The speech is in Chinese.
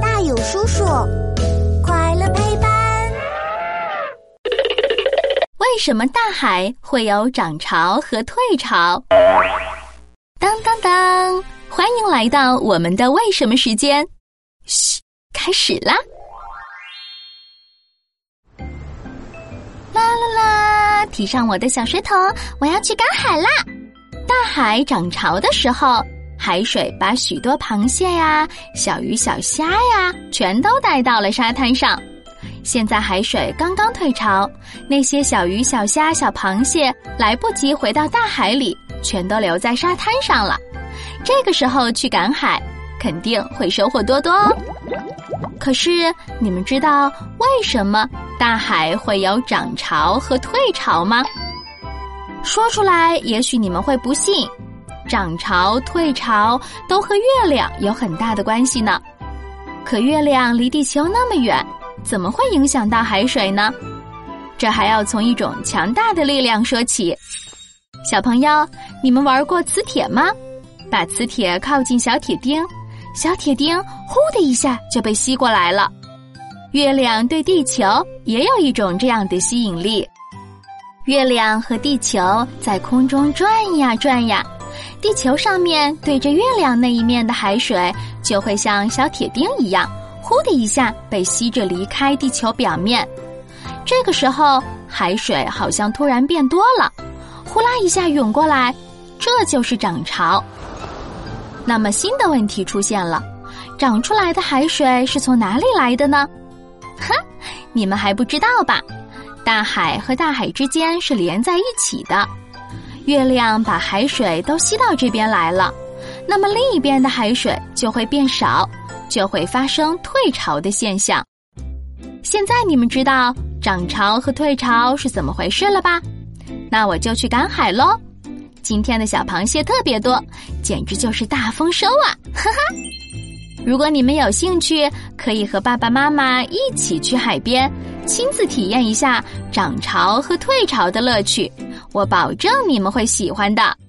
大有叔叔，快乐陪伴。为什么大海会有涨潮和退潮？当当当！欢迎来到我们的为什么时间。嘘，开始啦！啦啦啦！提上我的小水桶，我要去赶海啦！大海涨潮的时候，海水把许多螃蟹呀、小鱼小虾呀，全都带到了沙滩上。现在海水刚刚退潮，那些小鱼小虾、小螃蟹来不及回到大海里，全都留在沙滩上了。这个时候去赶海，肯定会收获多多哦。可是你们知道为什么大海会有涨潮和退潮吗？说出来，也许你们会不信，涨潮、退潮都和月亮有很大的关系呢。可月亮离地球那么远，怎么会影响到海水呢？这还要从一种强大的力量说起。小朋友，你们玩过磁铁吗？把磁铁靠近小铁钉，小铁钉呼的一下就被吸过来了。月亮对地球也有一种这样的吸引力。月亮和地球在空中转呀转呀，地球上面对着月亮那一面的海水就会像小铁钉一样，呼的一下被吸着离开地球表面。这个时候，海水好像突然变多了，呼啦一下涌过来，这就是涨潮。那么新的问题出现了，涨出来的海水是从哪里来的呢？哼，你们还不知道吧？大海和大海之间是连在一起的，月亮把海水都吸到这边来了，那么另一边的海水就会变少，就会发生退潮的现象。现在你们知道涨潮和退潮是怎么回事了吧？那我就去赶海喽。今天的小螃蟹特别多，简直就是大丰收啊！哈哈。如果你们有兴趣，可以和爸爸妈妈一起去海边，亲自体验一下涨潮和退潮的乐趣。我保证你们会喜欢的。